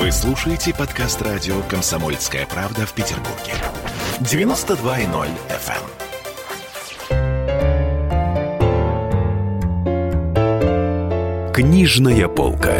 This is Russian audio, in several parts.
Вы слушаете подкаст радио «Комсомольская правда» в Петербурге. 92.0 FM. Книжная полка.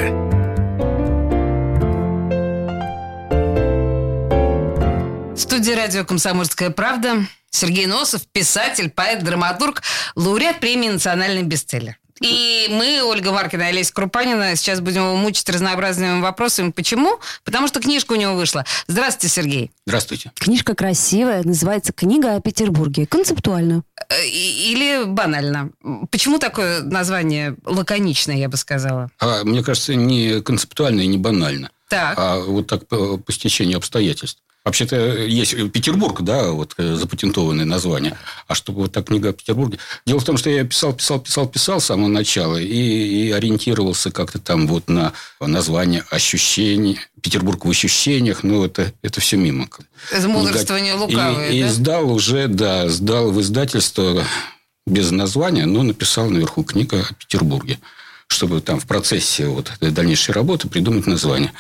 В студии радио «Комсомольская правда» Сергей Носов, писатель, поэт, драматург, лауреат премии «Национальный бестселлер». И мы, Ольга Варкина и Олеся Крупанина, сейчас будем его мучить разнообразными вопросами. Почему? Потому что книжка у него вышла. Здравствуйте, Сергей. Здравствуйте. Книжка красивая, называется «Книга о Петербурге». Концептуально. Э, Или банально. Почему такое название лаконичное, я бы сказала? А, мне кажется, не концептуально и не банально. Так. А вот так по, по стечению обстоятельств. Вообще-то есть Петербург, да, вот э, запатентованное название. А чтобы вот так книга о Петербурге... Дело в том, что я писал, писал, писал, писал с самого начала и, и ориентировался как-то там вот на название ощущений. Петербург в ощущениях, ну, это, это все мимо. Это мудрствование лукавое, и, да? и сдал уже, да, сдал в издательство без названия, но написал наверху книга о Петербурге чтобы там в процессе вот дальнейшей работы придумать название.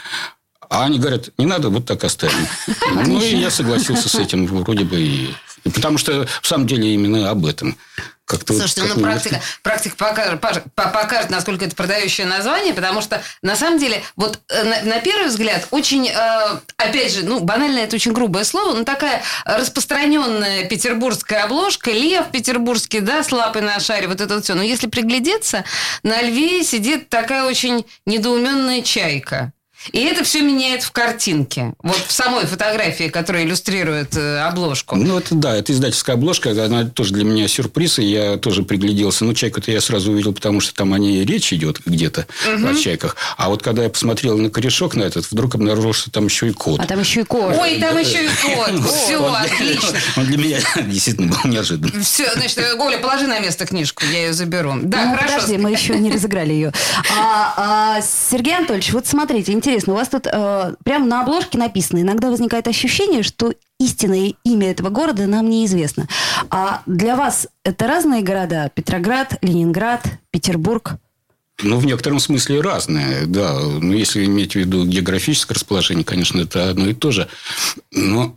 А они говорят, не надо, вот так оставим. Ну, и я согласился с этим вроде бы. И... потому что, в самом деле, именно об этом. Как-то Слушайте, вот, ну практика, практика покажет, покажет, насколько это продающее название, потому что, на самом деле, вот э, на, на первый взгляд, очень, э, опять же, ну, банально это очень грубое слово, но такая распространенная петербургская обложка, лев петербургский, да, с лапой на шаре, вот это вот все. Но если приглядеться, на льве сидит такая очень недоуменная чайка. И это все меняет в картинке. Вот в самой фотографии, которая иллюстрирует э, обложку. Ну, это да, это издательская обложка, она тоже для меня сюрприз, и я тоже пригляделся. Ну, чайку-то я сразу увидел, потому что там о ней речь идет где-то, угу. о чайках. А вот когда я посмотрел на корешок на этот, вдруг обнаружил, что там еще и кот. А там еще и кот. Ой, там еще и кот. Все, отлично. Он для меня действительно был неожиданный. Все, значит, Оля, положи на место книжку, я ее заберу. Да, ну, хорошо. Подожди, мы еще не разыграли ее. А, а, Сергей Анатольевич, вот смотрите, интересно, у вас тут э, прямо на обложке написано, иногда возникает ощущение, что истинное имя этого города нам неизвестно. А для вас это разные города? Петроград, Ленинград, Петербург? Ну, в некотором смысле разные, да. Но если иметь в виду географическое расположение, конечно, это одно и то же. Но,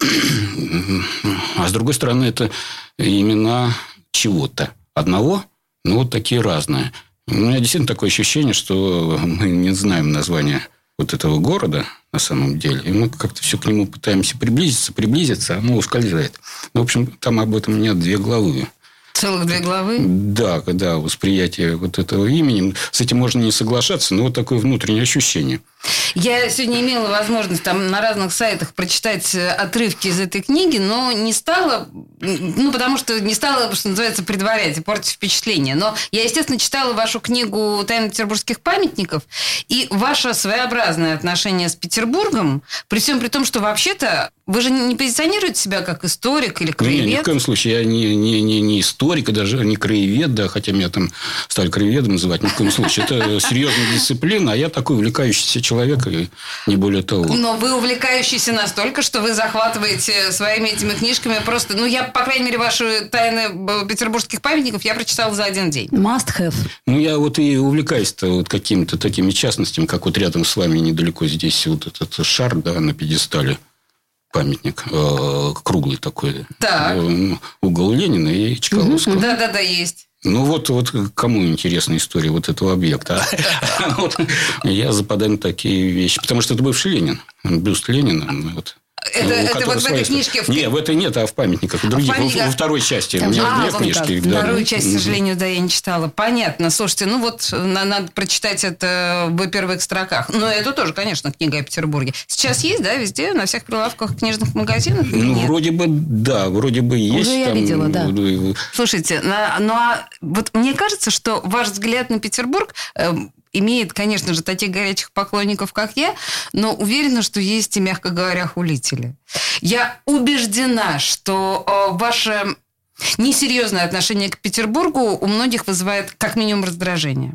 а с другой стороны, это имена чего-то одного, но вот такие разные. У меня действительно такое ощущение, что мы не знаем название вот этого города на самом деле. И мы как-то все к нему пытаемся приблизиться, приблизиться, а оно ускользает. Ну, в общем, там об этом нет две главы. Целых две главы? Да, да, восприятие вот этого имени. С этим можно не соглашаться, но вот такое внутреннее ощущение. Я сегодня имела возможность там на разных сайтах прочитать отрывки из этой книги, но не стала, ну, потому что не стала, что называется, предварять и портить впечатление. Но я, естественно, читала вашу книгу «Тайны петербургских памятников», и ваше своеобразное отношение с Петербургом, при всем при том, что вообще-то вы же не позиционируете себя как историк или краевед? Нет, ни в коем случае. Я не, не, не, не историк, и даже не краевед, да, хотя меня там стали краеведом называть. Ни в коем случае. Это серьезная дисциплина, а я такой увлекающийся человек, и не более того. Но вы увлекающийся настолько, что вы захватываете своими этими книжками просто... Ну, я, по крайней мере, ваши тайны петербургских памятников я прочитала за один день. Must have. Ну, я вот и увлекаюсь-то вот какими-то такими частностями, как вот рядом с вами недалеко здесь вот этот шар, да, на пьедестале памятник э, круглый такой. Так. Э, угол Ленина и Чкаловского. Да-да-да, есть. Ну, вот, вот кому интересна история вот этого объекта? Я западаю на такие вещи. Потому что это бывший Ленин. Бюст Ленина. Вот. Это, это вот в этой книжке? В... Нет, в этой нет, а в памятниках. Других, а в памятниках? Во, второй части. Там, У меня а, две книжки. Да. Вторую часть, к сожалению, да, я не читала. Понятно. Слушайте, ну вот надо прочитать это в первых строках. Но это тоже, конечно, книга о Петербурге. Сейчас есть, да, везде, на всех прилавках книжных магазинов? Ну, нет? вроде бы, да, вроде бы есть. Уже я там... видела, да. Слушайте, ну а вот мне кажется, что ваш взгляд на Петербург имеет, конечно же, таких горячих поклонников, как я, но уверена, что есть и, мягко говоря, хулители. Я убеждена, что э, ваше несерьезное отношение к Петербургу у многих вызывает как минимум раздражение.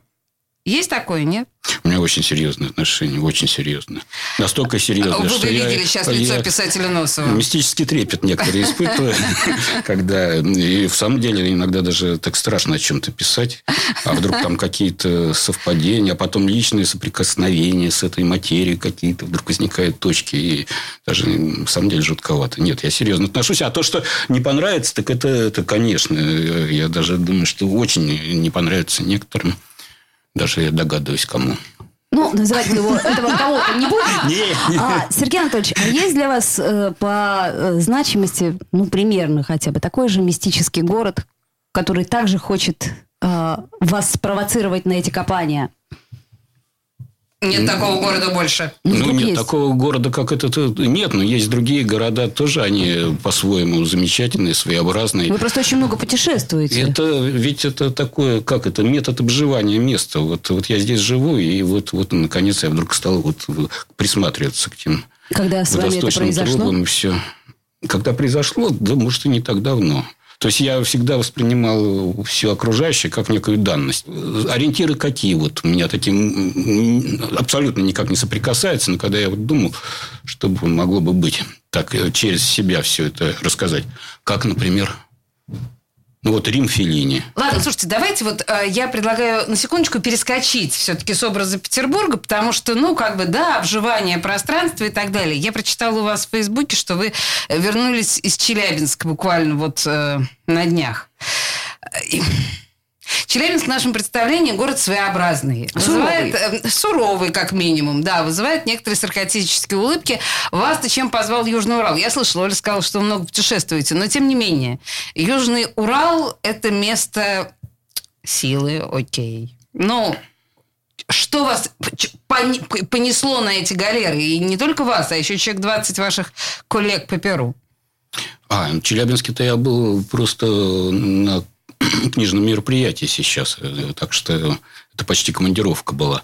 Есть такое, нет? У меня очень серьезные отношения, очень серьезные. Настолько серьезные, Вы что я- видели сейчас лицо я писателя Носова. Мистический трепет некоторые испытываю, когда... И в самом деле иногда даже так страшно о чем-то писать. А вдруг там какие-то совпадения, а потом личные соприкосновения с этой материей какие-то. Вдруг возникают точки. И даже на самом деле жутковато. Нет, я серьезно отношусь. А то, что не понравится, так это, это конечно. Я даже думаю, что очень не понравится некоторым. Даже я догадываюсь, кому. Ну, называть его этого кого-то не будем. А, Сергей Анатольевич, а есть для вас э, по э, значимости, ну, примерно хотя бы, такой же мистический город, который также хочет э, вас спровоцировать на эти копания? Нет такого города больше. Ну, Ну, нет, есть. такого города, как этот, э, нет, но есть другие города тоже, они по-своему замечательные, своеобразные. Вы просто очень много путешествуете. Это ведь это такое, как это, метод обживания места. Вот, вот я здесь живу, и вот, вот наконец я вдруг стал вот присматриваться к тем Когда с вами это произошло? трубам все. Когда произошло, да, может, и не так давно. То есть я всегда воспринимал все окружающее как некую данность. Ориентиры какие вот у меня таким абсолютно никак не соприкасаются, но когда я вот думал, что могло бы быть, так э, через себя все это рассказать. Как, например, ну вот Рим Феллини. Ладно, слушайте, давайте вот э, я предлагаю на секундочку перескочить все-таки с образа Петербурга, потому что, ну, как бы, да, обживание пространства и так далее. Я прочитала у вас в Фейсбуке, что вы э, вернулись из Челябинска буквально вот э, на днях. Челябинск в нашем представлении город своеобразный. Вызывает, э, суровый, как минимум, да, вызывает некоторые саркастические улыбки. Вас-то чем позвал Южный Урал? Я слышала, Оля сказала, что вы много путешествуете, но тем не менее. Южный Урал – это место силы, окей. Но что вас понесло на эти галеры? И не только вас, а еще человек 20 ваших коллег по Перу. А, в Челябинске-то я был просто на книжном мероприятии сейчас. Так что это почти командировка была.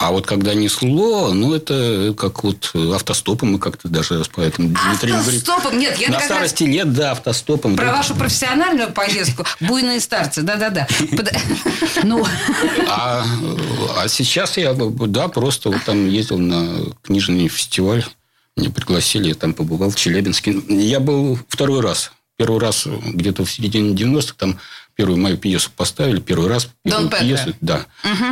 А вот когда несло, ну, это как вот автостопом мы как-то даже с поэтом Дмитрием. Автостопом? Нет, я На как раз старости лет, да, автостопом. про да. вашу профессиональную поездку. Буйные старцы, да-да-да. Ну, А, а сейчас я, да, просто вот там ездил на книжный фестиваль. Меня пригласили, я там побывал в Челябинске. Я был второй раз. Первый раз где-то в середине 90-х, там первую мою пьесу поставили, первый раз Дон первую пьесу, да.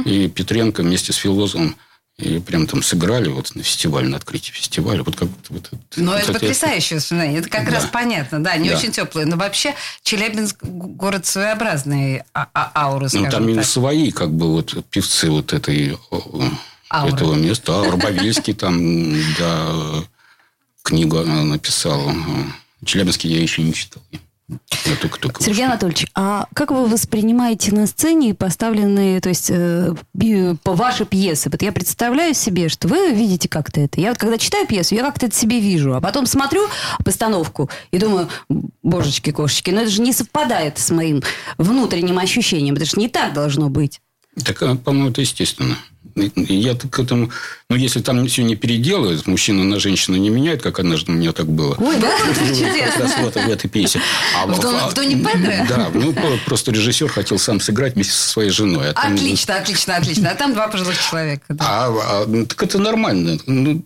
И Петренко вместе с Филозовым и прям там сыграли вот на фестивале, на открытии фестиваля. Вот как вот, Но вот это это- потрясающее воспоминание. Это как Да. раз понятно. Да, не Да. очень теплые. Но вообще Челябинск город своеобразный а- а- ауры, Ну, там именно свои, как бы, вот певцы вот этой, о, Ауры. этого места. А, Рубовельский там, да, книгу написал. Челябинский я еще не читал. Только-только Сергей. Анатольевич, а как вы воспринимаете на сцене поставленные, то есть э, по ваши пьесы? Вот я представляю себе, что вы видите как-то это. Я вот когда читаю пьесу, я как-то это себе вижу, а потом смотрю постановку и думаю, божечки, кошечки, но это же не совпадает с моим внутренним ощущением. Это же не так должно быть. Так, а, по-моему, это естественно. Я к этому... Ну, если там все не переделают, мужчина на женщину не меняет, как однажды у меня так было. Ой, да? Раз вот в этой пьесе. А В Доне Педро? Да, ну просто режиссер хотел сам сыграть вместе со своей женой. а Отлично, отлично, отлично. А там два пожилых человека. А, а, ну, так это нормально. Ну,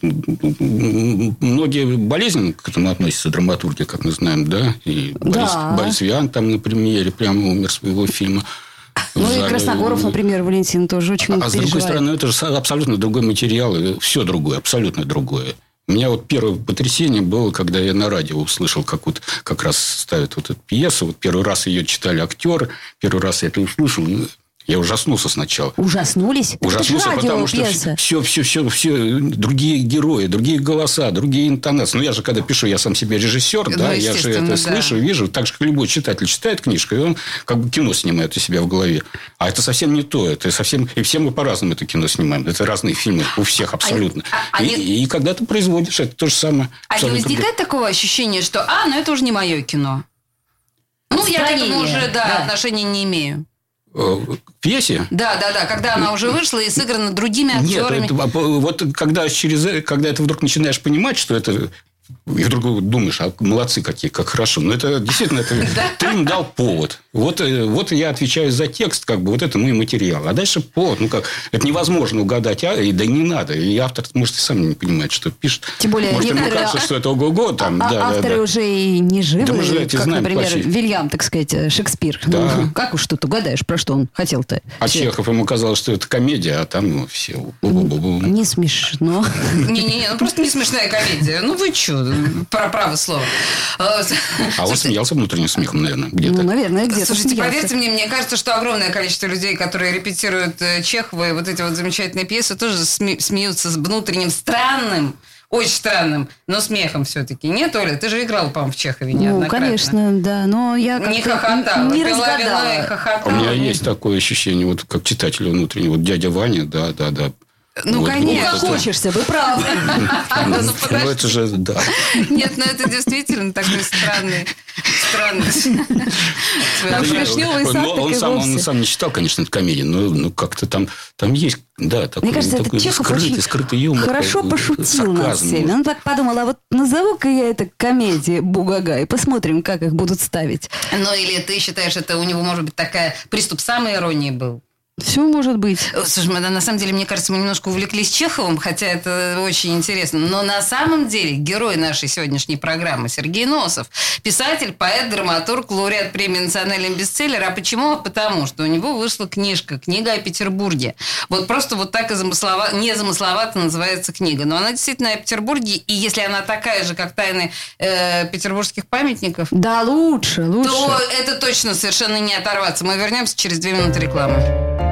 многие болезненно к этому относятся, драматурги, как мы знаем, да? И. Борис Виан там на премьере прямо умер своего фильма. Ну В и. Красногоров, например, Валентин тоже очень А с другой стороны, это же абсолютно другой материал, и все другое, абсолютно другое. У меня вот первое потрясение было, когда я на радио услышал, как вот как раз ставят вот эту пьесу. Вот первый раз ее читали актеры, первый раз я это услышал, и я ужаснулся сначала. Ужаснулись? Так это же Ужаснулся, потому что радиопьеса. все, все, все, все, другие герои, другие голоса, другие интонации. Ну, я же, когда пишу, я сам себе режиссер, Ну, да, я же это да. слышу, вижу. Так же, как любой читатель читает книжку, и он как бы кино снимает у себя в голове. А это совсем не то. Это совсем... И все мы по-разному это кино снимаем. Это разные фильмы у всех абсолютно. а- а и, не- и когда ты производишь, это то же самое. А не возникает такого ощущения, что, а, ну это уже не мое кино? Ну, я к этому уже, да, да. отношения не имею. Э, пьесе? Да, да, да, когда она уже вышла и сыграна другими Нет, актерами. это, а, вот когда через, когда это вдруг начинаешь понимать, что это И вдруг думаешь, а молодцы какие, как хорошо. Но это действительно, это, ты им дал повод. Вот, э, вот я отвечаю за текст, как бы вот это мой материал. А дальше повод. Ну как, это невозможно угадать, а, и да не надо. И автор, может, и сам не понимает, что пишет. Тем более, может, ему некоторые кажется, что это ого-го. Там, А- да, да, авторы да. уже и не живы, Да мы же эти как, знаем например, почти. Вильям, так сказать, э, Шекспир. Да. Ну, как уж тут угадаешь, про что он хотел-то? А. Чехов ему казалось, что это комедия, а там ну, все... Не смешно. Не-не-не, ну просто не смешная комедия. Ну вы что, про право слово. А, А он смеялся внутренним смехом, наверное, где-то. Ну, наверное, где-то Слушайте, смеялся. поверьте мне, мне кажется, что огромное количество людей, которые репетируют э, Чехова и вот эти вот замечательные пьесы, тоже сме- смеются с внутренним странным, очень странным, но смехом все-таки. Нет, Оля? Ты же играл, по-моему, в Чехове Ну, конечно, да, но я Не как-то хохотала. не Пила вино и разгадала. хохотала. У меня есть такое ощущение, вот как читателя внутреннего. Вот дядя Ваня, да, да, да. Ну, Вот, конечно. это- Хочешься, вы правы. Ну, Ну, это же, да. Нет, ну это действительно такой странный, Но он сам, не читал, конечно, эту комедию, но ну, как-то там, там есть, да, такой, Мне кажется, такой это Чехов скрытый, очень скрытый юмор. хорошо такой, пошутил над всеми. Он так подумал, а вот назову-ка я это комедией Бугага и посмотрим, как их будут ставить. Ну, или ты считаешь, это у него, может быть, такая приступ самой иронии был? Все может быть. Э, Слушай, на самом деле, мне кажется, мы немножко увлеклись Чеховым, хотя это очень интересно. Но на самом деле герой нашей сегодняшней программы Сергей Носов. Писатель, поэт, драматург, лауреат премии «Национальный бестселлер». А почему? Потому что у него вышла книжка, книга о Петербурге. Вот просто вот так и замыслова... незамысловато называется книга. Но она действительно о Петербурге. И если она такая же, как «Тайны э, петербургских памятников», Да, лучше, лучше. то это точно совершенно не оторваться. Мы вернемся через две минуты рекламы.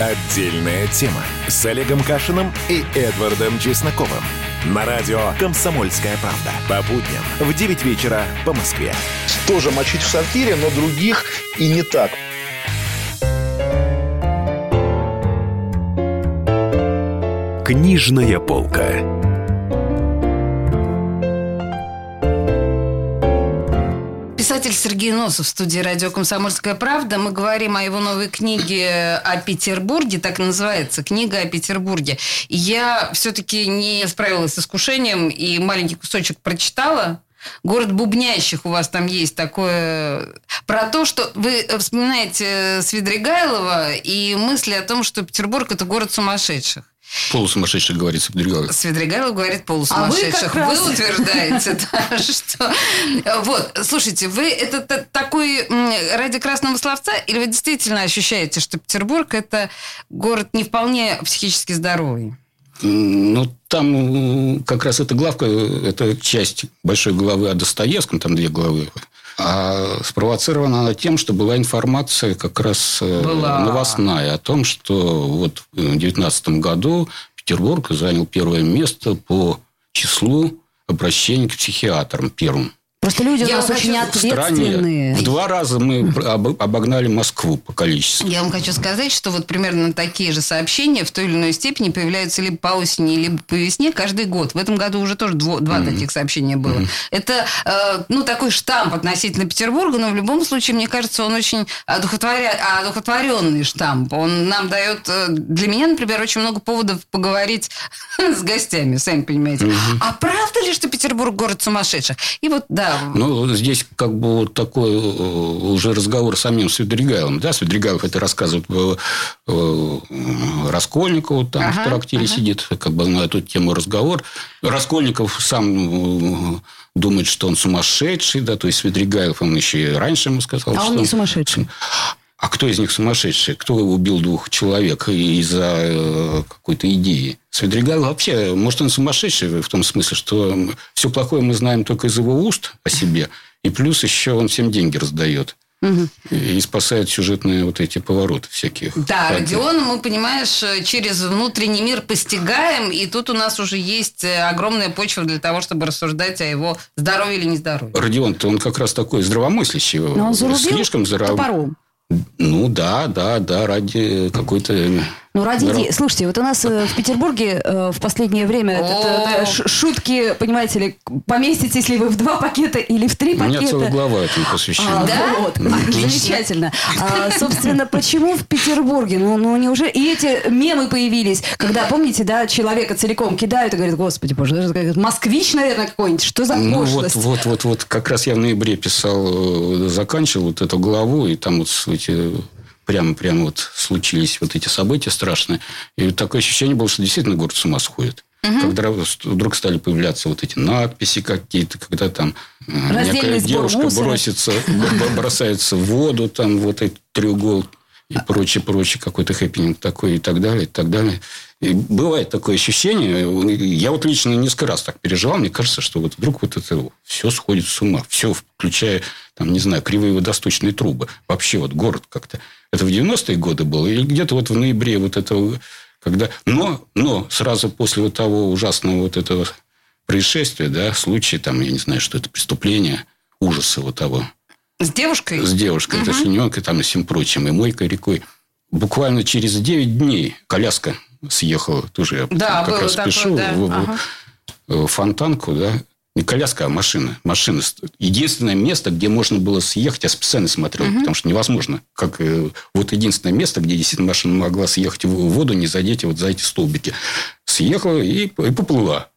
Отдельная тема с Олегом Кашиным и Эдвардом Чесноковым. На радио «Комсомольская правда». По будням в 9 вечера по Москве. Тоже мочить в сортире, но других и не так. Книжная полка. Писатель Сергей Носов в студии радио «Комсомольская правда». Мы говорим о его новой книге о Петербурге, так и называется, «Книга о Петербурге». И я все-таки не справилась с искушением и маленький кусочек прочитала. Город бубнящих у вас там есть такое... Про то, что вы вспоминаете Свидригайлова и мысли о том, что Петербург – это город сумасшедших. Полусумасшедший, говорит Свидригайлов. Свидригайлов говорит полусумасшедших. А вы вы, утверждаете, да, что... Вот, слушайте, вы это та- такой ради красного словца, или вы действительно ощущаете, что Петербург – это город не вполне психически здоровый? Ну, там как раз эта главка, э, это часть большой главы о Достоевском, там две главы. А спровоцирована она тем, что была информация как раз э, Была. новостная о том, что вот в 2019 году Петербург занял первое место по числу обращений к психиатрам первым. Просто люди у Я нас вам очень ответственные. в два раза мы об- обогнали Москву по количеству. Я вам хочу сказать, что вот примерно такие же сообщения в той или иной степени появляются либо по осени, либо по весне каждый год. В этом году уже тоже дво- два таких сообщения было. Это, э, ну, такой штамп относительно Петербурга, но в любом случае, мне кажется, он очень одухотворя... одухотворенный штамп. Он нам дает, э, для меня, например, очень много поводов поговорить с гостями, сами понимаете. А правда ли, что Петербург город сумасшедших? И вот, да, Ну, здесь как бы вот такой э, уже разговор с самим Свидригайлом. Да, Свидригайлов это рассказывает э, э, Раскольникову, там Ага, в трактире ага. сидит, как бы на эту тему разговор. Раскольников сам думает, что он сумасшедший, да, то есть Свидригайлов, он еще и раньше ему сказал, А что он не сумасшедший. А кто из них сумасшедший? Кто убил двух человек из-за э, какой-то идеи? Свидригайлов вообще, может, он сумасшедший в том смысле, что все плохое мы знаем только из его уст о себе, и плюс еще он всем деньги раздает. И спасает сюжетные вот эти повороты всяких. Да, Хотя- Родион, мы, понимаешь, через внутренний мир постигаем, и тут у нас уже есть э, огромная почва для того, чтобы рассуждать о его здоровье или нездоровье. Родион-то он как раз такой здравомыслящий. Но он зарубил Слишком здраво... топором. Ну да, да, да, ради какой-то... Ну, ради Здорово. идеи. Слушайте, вот у нас э, в Петербурге э, в последнее время это- это- это ш- шутки, понимаете ли, поместитесь ли вы в два пакета или в три У меня пакета. целая глава этому А, посвящена. Да? Вот, замечательно. А, собственно, почему в Петербурге? Ну, ну, неужели... И эти мемы появились, когда, помните, да, человека целиком кидают и говорят, господи, боже, москвич, наверное, какой-нибудь, что за Ну вот, пошлость? вот, вот, вот, как раз я в ноябре писал, э, заканчивал вот эту главу, и там вот эти прямо, прямо вот случились вот эти события страшные. И такое ощущение было, что действительно город с ума сходит. Когда вдруг стали появляться вот эти надписи какие-то, когда там э, Раздельный некая девушка мусора. бросится, бросается в воду, там вот этот треугол и прочее, прочее, какой-то хэппининг такой и так далее, и так далее. И бывает такое ощущение, я вот лично несколько раз так переживал, мне кажется, что вот вдруг вот это все сходит с ума, все, включая, там, не знаю, кривые водосточные трубы. Вообще вот город как-то. Это в 90-е годы было, или где-то вот в ноябре вот этого, когда... Но, но сразу после вот того ужасного вот этого происшествия, да, случая, там, я не знаю, что это преступление, ужаса вот того, С девушкой? с девушкой, это шиненкой, там и всем прочим, и мойкой рекой. Буквально через 9 дней коляска съехала, тоже я Да, как было раз такое, пишу, да. в, в- Ага. в фонтанку, да, не коляска, а машина. Машина. Единственное место, где можно было съехать, я специально смотрел, потому что невозможно. Как, э, вот единственное место, где действительно машина могла съехать в воду, не задеть вот за эти столбики. Съехала и, и поплыла.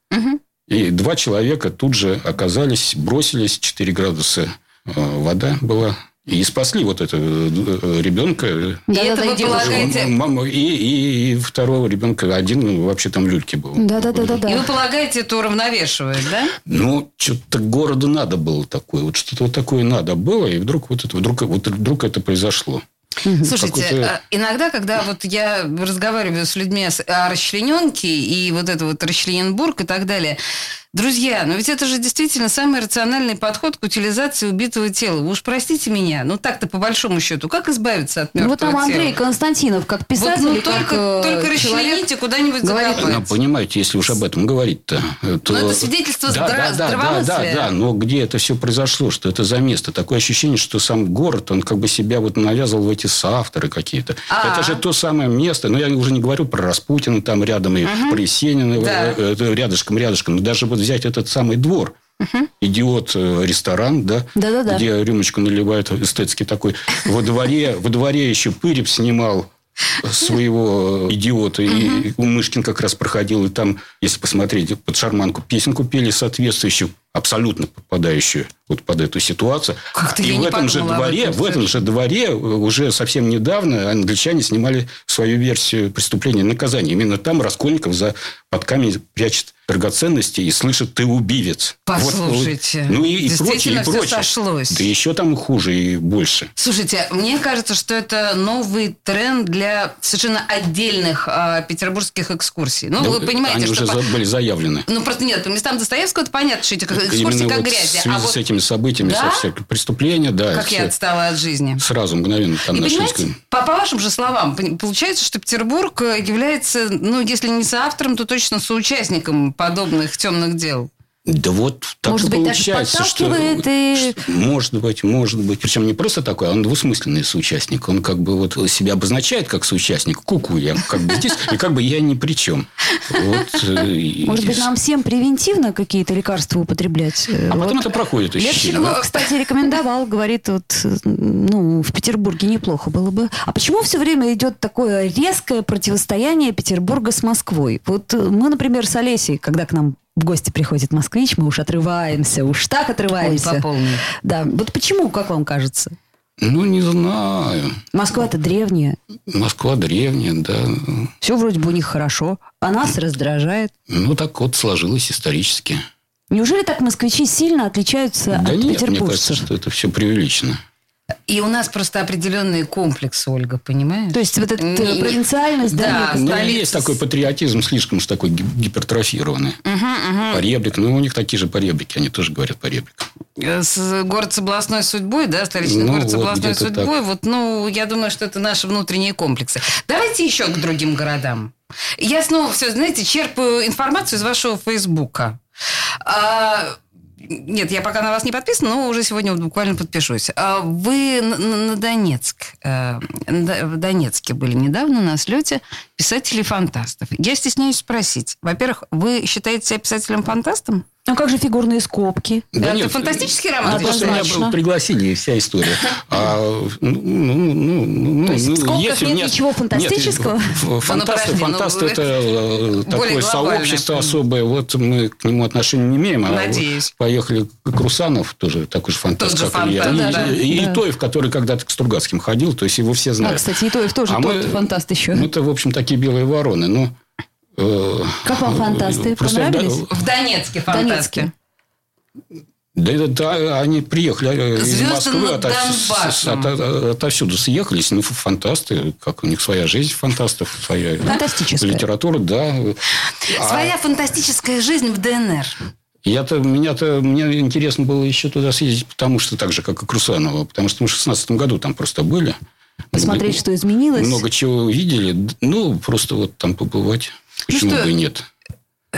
И два человека тут же оказались, бросились, 4 градуса э, вода была. И спасли вот этого э, ребенка. И Да-да-да, это вы полагаете... Мама, и, и, и второго ребенка один ну, вообще там люльки был. Да-да-да-да-да. И вы полагаете, это уравновешивает, да? Ну, что-то городу надо было такое. Вот что-то вот такое надо было, и вдруг вот это, вдруг, вот вдруг это произошло. Слушайте, а, иногда, когда вот я разговариваю с людьми о расчлененке и вот это вот расчлененбург и так далее, друзья, ну ведь это же действительно самый рациональный подход к утилизации убитого тела. Вы уж простите меня, ну так-то по большому счету, как избавиться от Ну, мертвого вот там тела? Андрей Константинов, как Вот, писатель, ну, и как, только, э, только расчлените куда-нибудь говорит. Ну, понимаете, если уж об этом говорить-то... э, То... Ну, это свидетельство да, здра- да, да, да, да, да, но где это все произошло, что это за место? Такое ощущение, что сам город, он как бы себя вот навязывал в эти соавторы какие-то. А. Это же то самое место, но я уже не говорю про Распутина там рядом и про Есенина Да. э, э, рядышком, рядышком. Но даже вот взять этот самый двор, идиот э, ресторан, да, Да-да-да. где рюмочку наливают эстетский такой. Во дворе, во дворе еще Пырев снимал своего идиота. И Мышкин как раз проходил. И там, если посмотреть, под шарманку песенку пели соответствующую, абсолютно попадающую вот под эту ситуацию. И в этом же дворе, этом в этом же дворе э, уже совсем недавно англичане снимали свою версию преступления наказания. Именно там Раскольников за под камень прячет драгоценности и слышит «ты убивец». Послушайте, вот. ну и, и прочее, и прочее. сошлось. Да еще там хуже и больше. Слушайте, мне кажется, что это новый тренд для совершенно отдельных а, петербургских экскурсий. Ну, Да, вы понимаете, Они что... уже по- были заявлены. Ну, просто нет, по местам Достоевского это понятно, что эти экскурсии Именно как вот грязи. в связи А вот с этими событиями, Да? со всякими преступления, да. как я всё. отстала от жизни. Сразу, мгновенно там И нашлись. по, по вашим же словам, получается, что Петербург э, является, ну, если не соавтором, то точно соучастником подобных темных дел. Да вот так Может и быть, даже получается, что... подталкивает и- что- Может быть, может быть. Причем не просто такой, а он двусмысленный соучастник. Он как бы вот себя обозначает как соучастник. Куку я как бы здесь, и как бы я ни при чем. Вот, э, и- Может быть, нам всем превентивно какие-то лекарства употреблять? А потом вот это проходит ощущение. Щеглов, кстати, рекомендовал, говорит, вот, ну, в Петербурге неплохо было бы. А почему все время идет такое резкое противостояние Петербурга с Москвой? Вот мы, например, с Олесей, когда к нам в гости приходит москвич, мы уж отрываемся, уж так Ой, отрываемся. по полной. Да, вот почему, как вам кажется? Ну, не знаю. Москва-то древняя, Москва древняя, да. все вроде бы у них хорошо, а нас раздражает. Ну, так вот сложилось исторически. Неужели так москвичи сильно отличаются Да от нет, мне петербуржцев? кажется, что это все преувеличено. И у нас просто определенные комплексы, Ольга, понимаешь? То есть вот эта Не- провинциальность, да, Да, Ну, столица есть с- такой патриотизм слишком уж такой ги- гипертрофированный. Поребрик. Ну, у них такие же поребрики. Они тоже говорят поребрик. Э, с- город с областной судьбой, да, столичный Ну, город с вот областной где-то судьбой. Вот, ну, я думаю, что это наши внутренние комплексы. Давайте еще к другим городам. Я снова все, знаете, черпаю информацию из вашего Фейсбука. А, Нет, я пока на вас не подписана, но уже сегодня буквально подпишусь. А Вы на, Донецк, э, в Донецке были недавно на слете писателей-фантастов. Я стесняюсь спросить. Во-первых, вы считаете себя писателем-фантастом? А как же фигурные скобки? Это нет, фантастический роман? Ну, просто меня Однозначно. бы пригласили, и вся история. А, ну, ну, ну, ну, То есть ну, в скобках если нет меня- ничего фантастического? Нет, фантасты, подожди, ну, фантасты вы- это э, такое сообщество особое. Вот мы к нему отношения не имеем. а Надеюсь. Поехали к Русанов, тоже такой же фантаст, как и я. фантаст, И- да. И, и Да. Итоев, который когда-то к Стругацким ходил, то есть его все А, знают. кстати, Итоев тоже А тот мы- фантаст еще. Мы-то, в общем, такие белые вороны. Но, э, Как вам фантасты? просто, Понравились? В Донецке фантасты. Да, да, да, они приехали э, из Звезды Москвы, ото- с- Донбассом. ото- отовсюду съехались. Ну, фантасты, как у них своя жизнь фантастов, своя Фантастическая. литература, да. А Своя фантастическая жизнь в ДНР. Я-то, меня-то, мне интересно было еще туда съездить, потому что так же, как и Крусанова, потому что мы в 16 году там просто были. Посмотреть, что изменилось. Много чего увидели. Ну, просто вот там побывать. Почему что- бы и нет?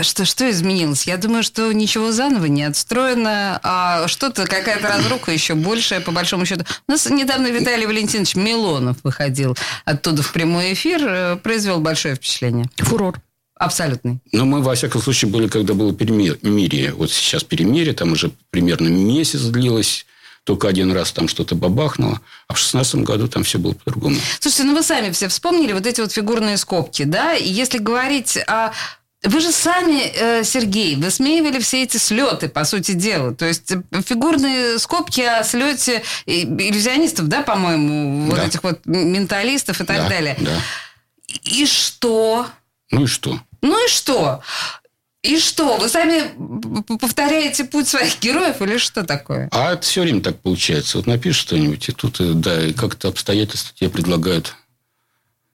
Что, что изменилось? Я думаю, что ничего заново не отстроено, а что-то, какая-то разруха еще большая, по большому счету. У нас недавно Виталий Валентинович Милонов выходил оттуда в прямой эфир, э, произвел большое впечатление. Фурор. Абсолютный. Но мы, во всяком случае, были, когда было перемирие. Вот сейчас перемирие, там уже примерно месяц длилось. Только один раз там что-то бабахнуло. А в шестнадцатом году там все было по-другому. Слушайте, ну вы сами все вспомнили вот эти вот фигурные скобки, да? И если говорить о... Вы же сами, э, Сергей, высмеивали все эти слеты, по сути дела. То есть э, фигурные скобки о слете иллюзионистов, да, по-моему, вот Да. этих вот менталистов и так Да, далее. Да. И что? Ну и что? Ну и что? И что? Вы сами повторяете путь своих героев или что такое? А это все время так получается. Вот напишешь что-нибудь, и тут, э, да, и как-то обстоятельства тебе предлагают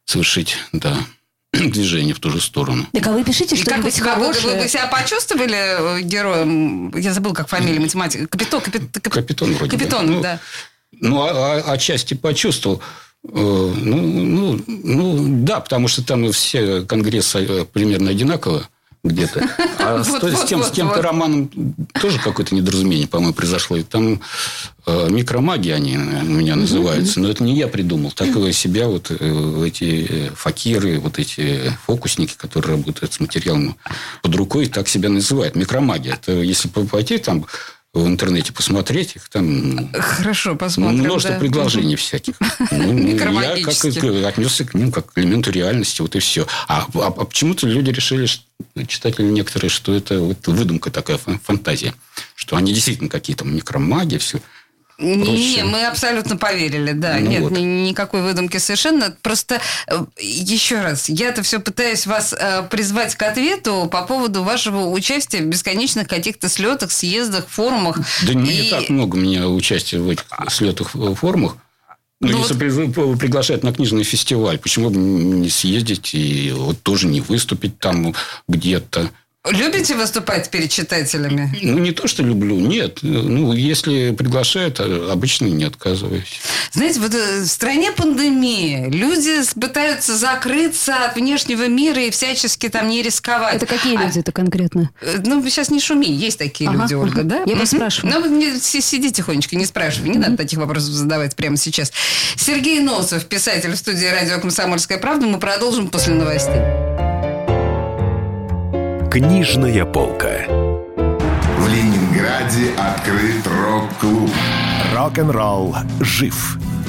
совершить, да, движение в ту же сторону. Так а вы пишите И как вы, что-нибудь себя- вы- вы- хорошее. вы себя почувствовали э, героем? Я забыл, как фамилия математика. Капитон, капит- кап- Капитон вроде. Капитон, Ну, да. Ну, а, а- отчасти почувствовал. Э, Ну, ну, ну, да, потому что там все конгрессы примерно одинаково где-то. А с, с тем, с вот. романом тоже какое-то недоразумение, по-моему, произошло. И там э, микромагия они у меня называются. Но это не я придумал. Так и себя вот э, эти э, факиры, вот эти фокусники, которые работают с материалом под рукой, так себя называют. Микромагия. Это если пойти там в интернете посмотреть их, там Хорошо, ну, посмотрим. множество да. предложений всяких. Ну, Я как отнесся к ним как к элементу реальности, вот и все. А, а- а почему-то люди решили, что- читатели некоторые, что это вот выдумка такая, фан- фантазия. Что они действительно какие-то микромаги, все. Не, мы абсолютно поверили, да. Ну Нет, вот. ни- никакой выдумки совершенно. Просто э, еще раз, я-то все пытаюсь вас э, призвать к ответу по поводу вашего участия в бесконечных каких-то слетах, съездах, форумах. Да не И- так много у меня участия в этих слетах э, форумах. Ну, Ну если при- приглашают на книжный фестиваль, почему бы не съездить и вот тоже не выступить там где-то? Любите выступать перед читателями? Ну, не то, что люблю, нет. Ну, если приглашают, а обычно не отказываюсь. Знаете, вот э, в стране пандемии люди пытаются закрыться от внешнего мира и всячески там не рисковать. Это какие А, люди-то конкретно? э, ну, сейчас не шуми, есть такие Ага, люди, Ольга, ага. да? Я Мгм. поспрашиваю. Ну, не- сиди тихонечко, не спрашивай, не надо таких вопросов задавать прямо сейчас. Сергей Носов, писатель в студии радио «Комсомольская правда». Мы продолжим после новостей. Книжная полка. В Ленинграде открыт рок-клуб. Рок-н-ролл жив.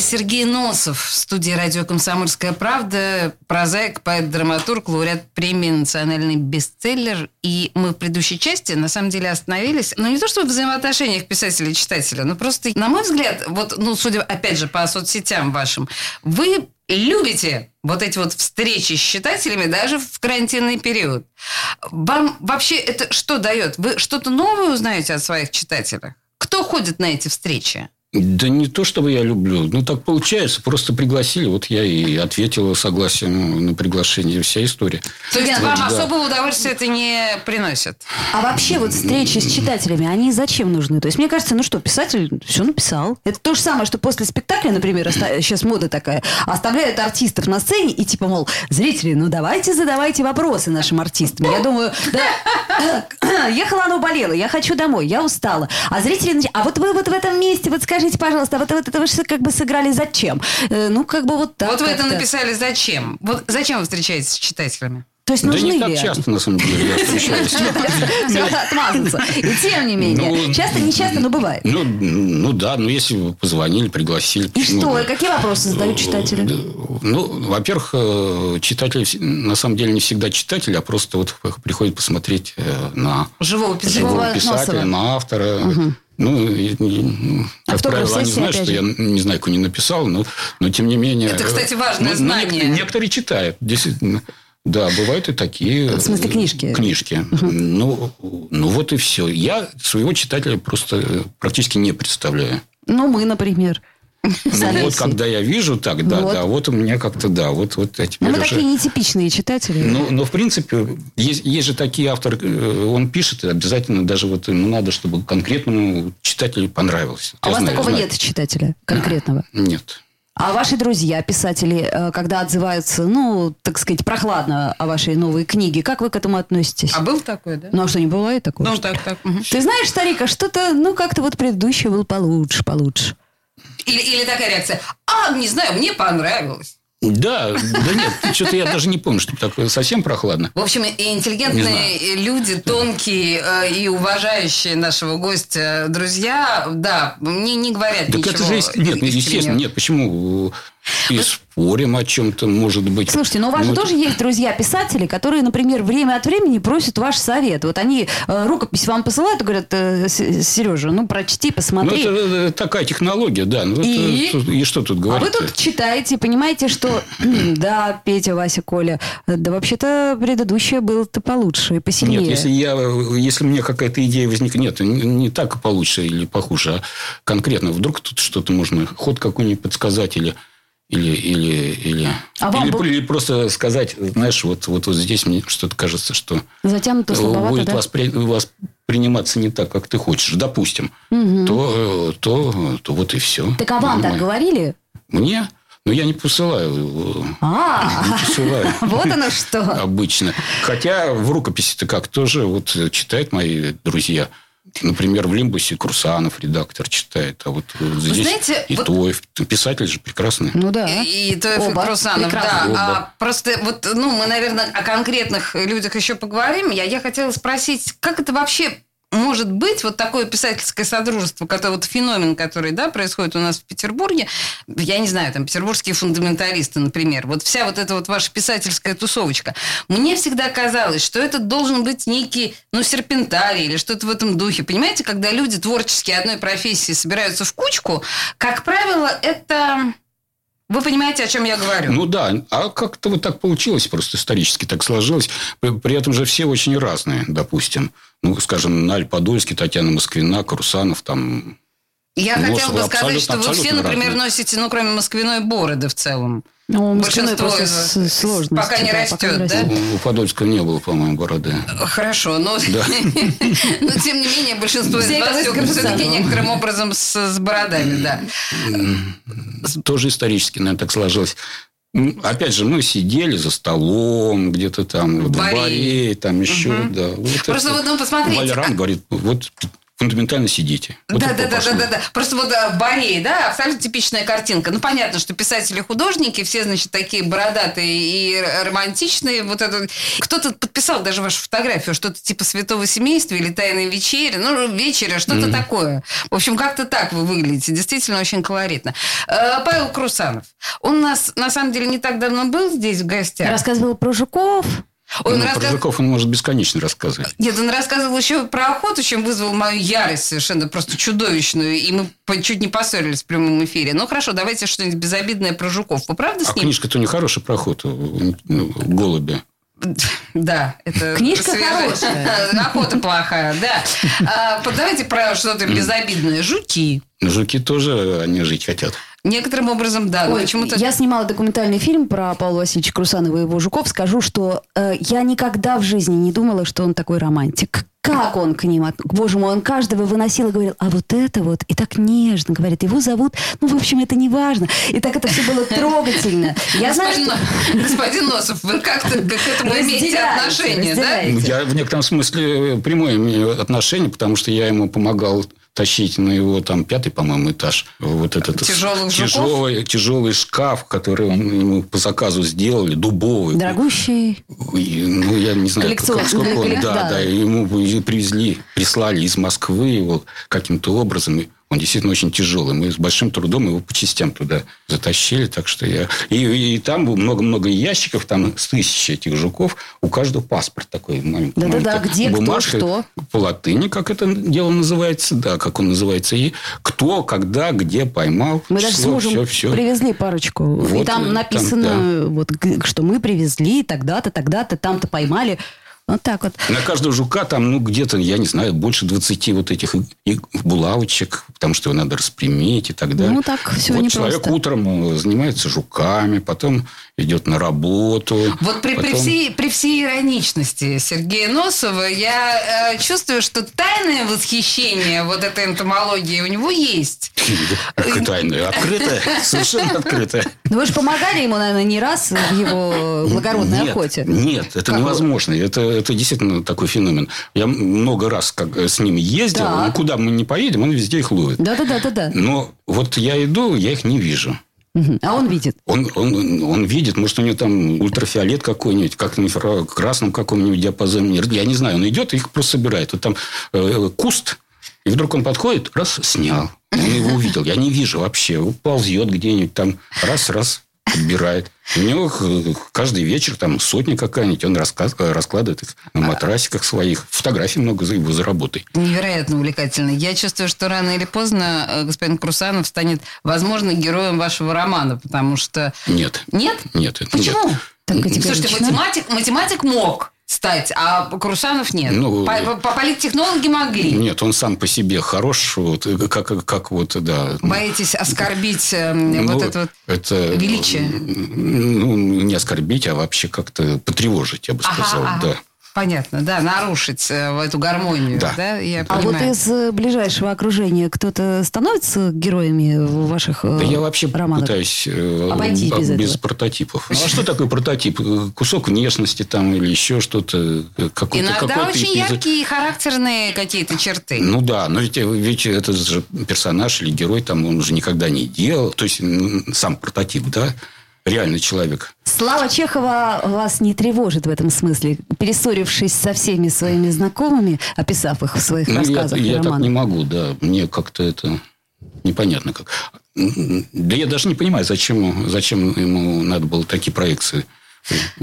Сергей Носов в студии радио «Комсомольская правда». Прозаик, поэт, драматург, лауреат премии «Национальный бестселлер». И мы в предыдущей части, на самом деле, остановились, ну, не то чтобы в взаимоотношениях писателя и читателя, но просто, на мой взгляд, вот, ну, судя, опять же, по соцсетям вашим, вы любите вот эти вот встречи с читателями даже в карантинный период. Вам вообще это что дает? Вы что-то новое узнаете от своих читателей? Кто ходит на эти встречи? Да не то, чтобы я люблю. Ну, так получается. Просто пригласили. Вот я и ответила согласием на приглашение. Вся история. То есть Вот, вам да. особого удовольствия это не приносит? А вообще вот встречи с читателями, они зачем нужны? То есть мне кажется, ну что, писатель все написал. Это то же самое, что после спектакля, например, сейчас мода такая, оставляют артистов на сцене и типа, мол, зрители, ну давайте задавайте вопросы нашим артистам. Я думаю, да, ехала оно болела, я хочу домой, я устала. А зрители, а вот вы вот в этом месте, вот скажите, пожалуйста, а вот, вот это вы как бы сыграли зачем? Э, Ну, как бы вот так. вот вы это написали зачем? Вот зачем вы встречаетесь с читателями? То есть Да нужны не так ли часто, на самом деле, я встречаюсь. Все, отмазаться. И тем не менее. Ну, часто, не часто, но бывает. Ну, ну да, ну если вы позвонили, пригласили. И что? какие вопросы задают читатели? Ну, во-первых, э, читатели на самом деле не всегда читатели, а просто вот приходят посмотреть э, на Живого писателя. на автора. Ну, ну, как Автограф правило, они знают, что я не знаю, кто не написал, но, но тем не менее... Это, кстати, важное ну, ну, знание. некоторые, некоторые читают, действительно. Да, бывают и такие. В смысле, книжки? Книжки. Ну, ну, вот и все. Я своего читателя просто э, практически не представляю. Ну, мы, например. Ну, вот когда я вижу так, да, Вот. да, вот у меня как-то, да, вот, вот я Ну, теперь мы уже... такие нетипичные читатели. Ну, но в принципе, есть, есть же такие авторы, э, он пишет, обязательно даже вот ему надо, чтобы конкретному читателю понравилось. а Я у вас знаю, такого знаю. нет читателя конкретного? Нет. А ваши друзья, писатели, э, когда отзываются, ну, так сказать, прохладно о вашей новой книге, как вы к этому относитесь? А был такой, да? Ну, а что, не бывает такого? Ну, так, так. мгм. Ты знаешь, старик, а что-то, ну, как-то вот предыдущий был получше, получше. Или, или такая реакция. А, не знаю, мне понравилось. Да, да нет, что-то я даже не помню, что такое совсем прохладно. В общем, и интеллигентные люди, тонкие э, и уважающие нашего гостя друзья, да, мне не говорят Так ничего. это же, есть- нет, ну, естественно, нет, почему и спорим о чем-то, может быть. Слушайте, но у вас же Ну, тоже есть друзья-писатели, которые, например, время от времени просят ваш совет. Вот они э, рукопись вам посылают и говорят, э, Сережа, ну, прочти, Ну, посмотри. это, э, такая технология, да. Ну, И? это- и что тут А говорить? вы тут читаете, понимаете, что да, Петя, Вася, Коля, да вообще-то предыдущее было-то получше и посильнее. Нет, если, я, если мне какая-то идея возникнет, нет, не, не так получше или похуже, а конкретно вдруг тут что-то можно, ход какой-нибудь подсказать или... Или, или, или, А или, бы- или просто сказать, знаешь, вот, вот, вот здесь мне что-то кажется, что Затянуто будет да? воспри- восприниматься не так, как ты хочешь, допустим, то, то, то вот и все. Так а вам так говорили? Мне? Ну, я не посылаю. А, Не посылаю. вот оно что. Обычно. Хотя в рукописи-то как тоже вот читают мои друзья. Например, в Лимбусе Курсанов редактор читает, а вот э, здесь знаете, и вот- Тоев. Писатель же прекрасный. Ну да. И, и Тоев, и Оба. Крусанов, да. Прекрасно. Оба. А просто вот, ну, мы, наверное, о конкретных людях еще поговорим. Я, я хотела спросить, как это вообще может быть вот такое писательское содружество, который вот феномен, который, да, происходит у нас в Петербурге, я не знаю, там, петербургские фундаменталисты, например, вот вся вот эта вот ваша писательская тусовочка. Мне всегда казалось, что это должен быть некий, ну, серпентарий или что-то в этом духе. Понимаете, когда люди творческие одной профессии собираются в кучку, как правило, это... Вы понимаете, о чем я говорю? Ну да, а как-то вот так получилось, просто исторически так сложилось. При, при этом же все очень разные, допустим. Ну, скажем, Наль Подольский, Татьяна Москвина, Курсанов, там... Я Ну, хотела бы абсолютно- сказать, что вы все, например, разные. носите, ну, кроме москвиной, бороды в целом. Ну, Большинство просто сложности, пока не да, растет, пока не да? У Подольского не было, по-моему, бороды. Хорошо, но, но тем не менее большинство из вас все-таки некоторым образом с, с бородами, да. Тоже исторически, наверное, так сложилось. М, Опять же, мы сидели за столом, где-то там, в баре. баре, там еще, Мгм. да. Вот Просто это вот, ну, посмотрите, Вальрам а- говорит, вот фундаментально сидите. Вот да, это да, да, да, да, да. Просто вот э, Борей, да, абсолютно типичная картинка. Ну, понятно, что писатели-художники, все, значит, такие бородатые и романтичные. Вот это... Кто-то подписал даже вашу фотографию, что-то типа святого семейства или тайной вечери, ну, вечеря, что-то Мгм. такое. В общем, как-то так вы выглядите. Действительно очень колоритно. Э, Павел Крусанов. Он у нас, на самом деле, не так давно был здесь в гостях. Рассказывал про жуков. Он Ну, про рассказ- жуков он может бесконечно рассказывать. Нет, он рассказывал еще про охоту, чем вызвал мою ярость совершенно просто чудовищную. И мы чуть не поссорились в прямом эфире. Ну хорошо, давайте что-нибудь безобидное про жуков. Вы правда А с ним? книжка-то не хорошая про охоту. Ну, голуби. Да, это Книжка свежая- хорошая. Охота плохая, да. А, давайте про что-то безобидное. Жуки. Жуки тоже, они жить хотят. Некоторым образом, да. Ой, почему-то... я снимала документальный фильм про Павла Васильевича Крусанова и его жуков. Скажу, что э, я никогда в жизни не думала, что он такой романтик. Как он к ним? от- Боже мой, он каждого выносил и говорил, а вот это вот. И так нежно говорит. Его зовут, ну, в общем, это не важно. И так это все было трогательно. Я знаю, Господин, что... Господин Носов, вы как-то к этому имеете отношение, да? Ну, Я в некотором смысле прямое имею отношение, потому что я ему помогал тащить на его там пятый, по-моему, этаж. Вот этот Тяжелых жуков? тяжелый, тяжелый шкаф, который он ему по заказу сделали, дубовый. Дорогущий. Ну, я не знаю, Коллекцион- как, сколько он, да, да. да, ему привезли, прислали из Москвы его каким-то образом. И Он действительно очень тяжелый. Мы с большим трудом его по частям туда затащили. Так что я... И, и там было много-много ящиков, там с тысячи этих жуков. У каждого паспорт такой. Да-да-да, где, кто, бумажка. что. По латыни, как это дело называется. Да, как он называется. И кто, когда, где поймал. Мы даже с число, мужем всё, всё. привезли парочку. и Вот, там э, там, написано, вот, г- что мы привезли тогда-то, тогда-то, там-то поймали. Вот так вот. На каждого жука там, ну, где-то, я не знаю, больше 20 вот этих булавочек, потому что его надо распрямить и так далее. Ну, так всё вот непросто. человек утром э, занимается жуками, потом идет на работу. Вот при, при потом- всей, при всей ироничности Сергея Носова я э, чувствую, что тайное восхищение вот этой энтомологии у него есть. Как тайная, открытая, совершенно открытая. Ну, вы же помогали ему, наверное, не раз в его благородной охоте. Нет, это невозможно. Это, это действительно такой феномен. Я много раз как, с ним ездил. Да. Ну, куда мы не поедем, он везде их ловит. Да-да-да-да-да. Но вот я иду, я их не вижу. А он видит. Он, он, он видит, может, у него там ультрафиолет какой-нибудь, как на инфракрасном каком-нибудь диапазоне. Я не знаю, он идет и их просто собирает. Вот там э, куст, и вдруг он подходит, раз, снял. Он его увидел. Я не вижу вообще. Ползет где-нибудь там, раз-раз подбирает. У него э, каждый вечер там сотня какая-нибудь, он э, раскладывает их на матрасиках своих. Фотографий много за его за работой. Невероятно увлекательно. Я чувствую, что рано или поздно э, господин Крусанов станет, возможно, героем вашего романа, потому что... Нет. Нет? Нет, это Почему? нет. Слушайте, математик, математик мог стать, а Крусанов нет. Ну, по, по- политтехнологи могли. Нет, он сам по себе хорош, вот, э, как, как вот, да. Боитесь оскорбить э, Ну, вот это вот... это, величие. Ну, не оскорбить, а вообще как-то потревожить, я бы Ага, сказал. ага. Да. Понятно, да, нарушить э, эту гармонию, да, Да. я А вот понимаю. из э, ближайшего окружения кто-то становится героями ваших э, Да я вообще романах? пытаюсь э, Обойтись об- без без, этого. прототипов. Ну, а что такое прототип? Кусок внешности там или еще что-то? Какой-то, Иногда какой-то очень эпизод. яркие и характерные какие-то черты. Ну да, но ведь, ведь этот же персонаж или герой там он же никогда не делал. То есть сам прототип, да? Реальный человек. Слава Чехова вас не тревожит в этом смысле, перессорившись со всеми своими знакомыми, описав их в своих Ну, я, рассказах и я так романах. не могу, да. Мне как-то это непонятно как. Да я даже не понимаю, зачем, зачем ему надо было такие проекции.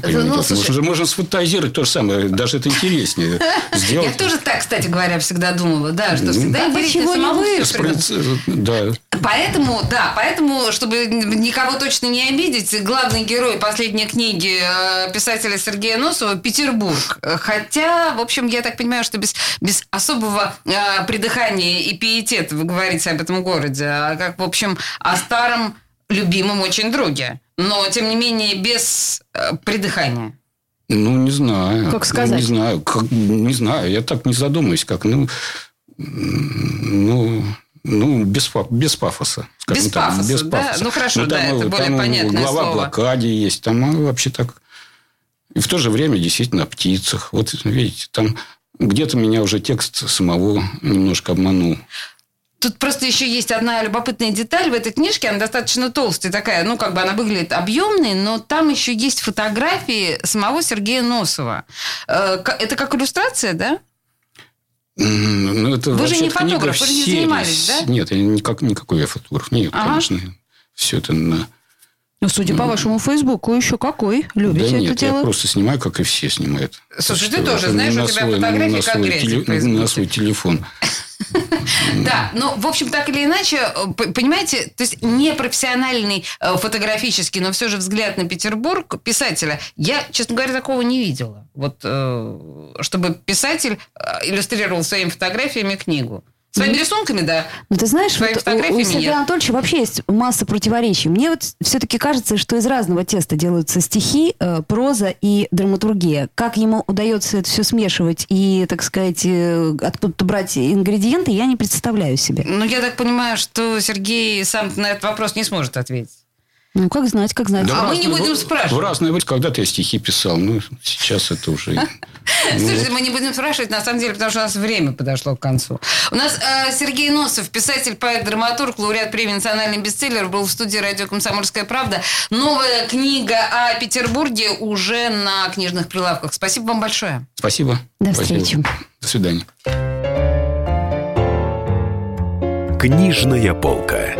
Ну, можно, слушай- же- можно сфантазировать то же самое, даже это интереснее Я сделать. тоже так, кстати говоря, всегда думала, да, что Ну, всегда да интереснее. Спроеци- Да. Поэтому, да, поэтому, чтобы никого точно не обидеть, главный герой последней книги э, писателя Сергея Носова – Петербург. Хотя, в общем, я так понимаю, что без, без особого э, придыхания и пиетета вы говорите об этом городе, а как, в общем, о старом любимом очень друге. Но, тем не менее, без э, придыхания. Ну, не знаю. Как сказать? Не знаю. Как- не знаю. Я так не задумаюсь, как, ну, ну, ну, без, без пафоса. скажем Без так, пафоса, без да? пафоса. Ну, хорошо, да, там, это э, более там понятное глава слово. блокаде есть. Там вообще так. И в то же время действительно о птицах. Вот видите, там где-то меня уже текст самого немножко обманул. Тут просто еще есть одна любопытная деталь в этой книжке. Она достаточно толстая такая, ну, как бы она выглядит объемной, но там еще есть фотографии самого Сергея Носова. Э, Это как иллюстрация, да? Ну, это Вы же не фотограф, вы же не занимались, да? Нет, я никак, никакой я фотограф. Нет, Ага. конечно. Все это на... Ну, судя по вашему Фейсбуку, еще какой. Любите да это нет, я дело? просто снимаю, как и все снимают. Слушай, Так ты что тоже это знаешь, на у тебя свой- фотографии как теле- Фейсбуке. На свой телефон. Да, ну, в общем, так или иначе, э, понимаете, то есть непрофессиональный э, фотографический, но все же взгляд на Петербург писателя, я, честно говоря, такого не видела. Вот, э, чтобы писатель иллюстрировал своими фотографиями книгу. Своими рисунками, да. Ну, ты знаешь, Своими вот у- у, Сергея нет. Анатольевича вообще есть масса противоречий. Мне вот все-таки кажется, что из разного теста делаются стихи, э, проза и драматургия. Как ему удается это все смешивать и, так сказать, э, откуда-то брать ингредиенты, я не представляю себе. Ну, я так понимаю, что Сергей сам на этот вопрос не сможет ответить. Ну, как знать, как знать. А в мы не будем в- спрашивать. В разное время. Когда-то я стихи писал. Ну, сейчас это уже... ну, Слушайте, мы не будем спрашивать, на самом деле, потому что у нас время подошло к концу. У нас э, Сергей Носов, писатель, поэт, драматург, лауреат премии «Национальный бестселлер», был в студии радио «Комсомольская правда». Новая книга о Петербурге уже на книжных прилавках. Спасибо вам большое. Спасибо. До Спасибо. встречи. До свидания. Книжная полка.